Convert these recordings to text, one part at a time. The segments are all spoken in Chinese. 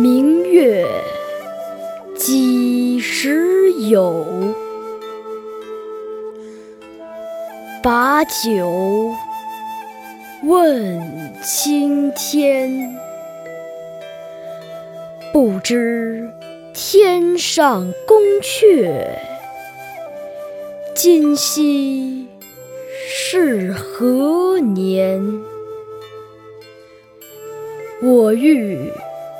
明月几时有？把酒问青天。不知天上宫阙，今夕是何年？我欲。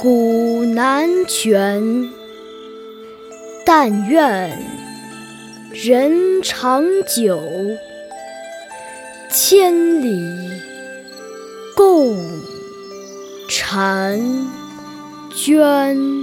古难全。但愿人长久千里共婵娟。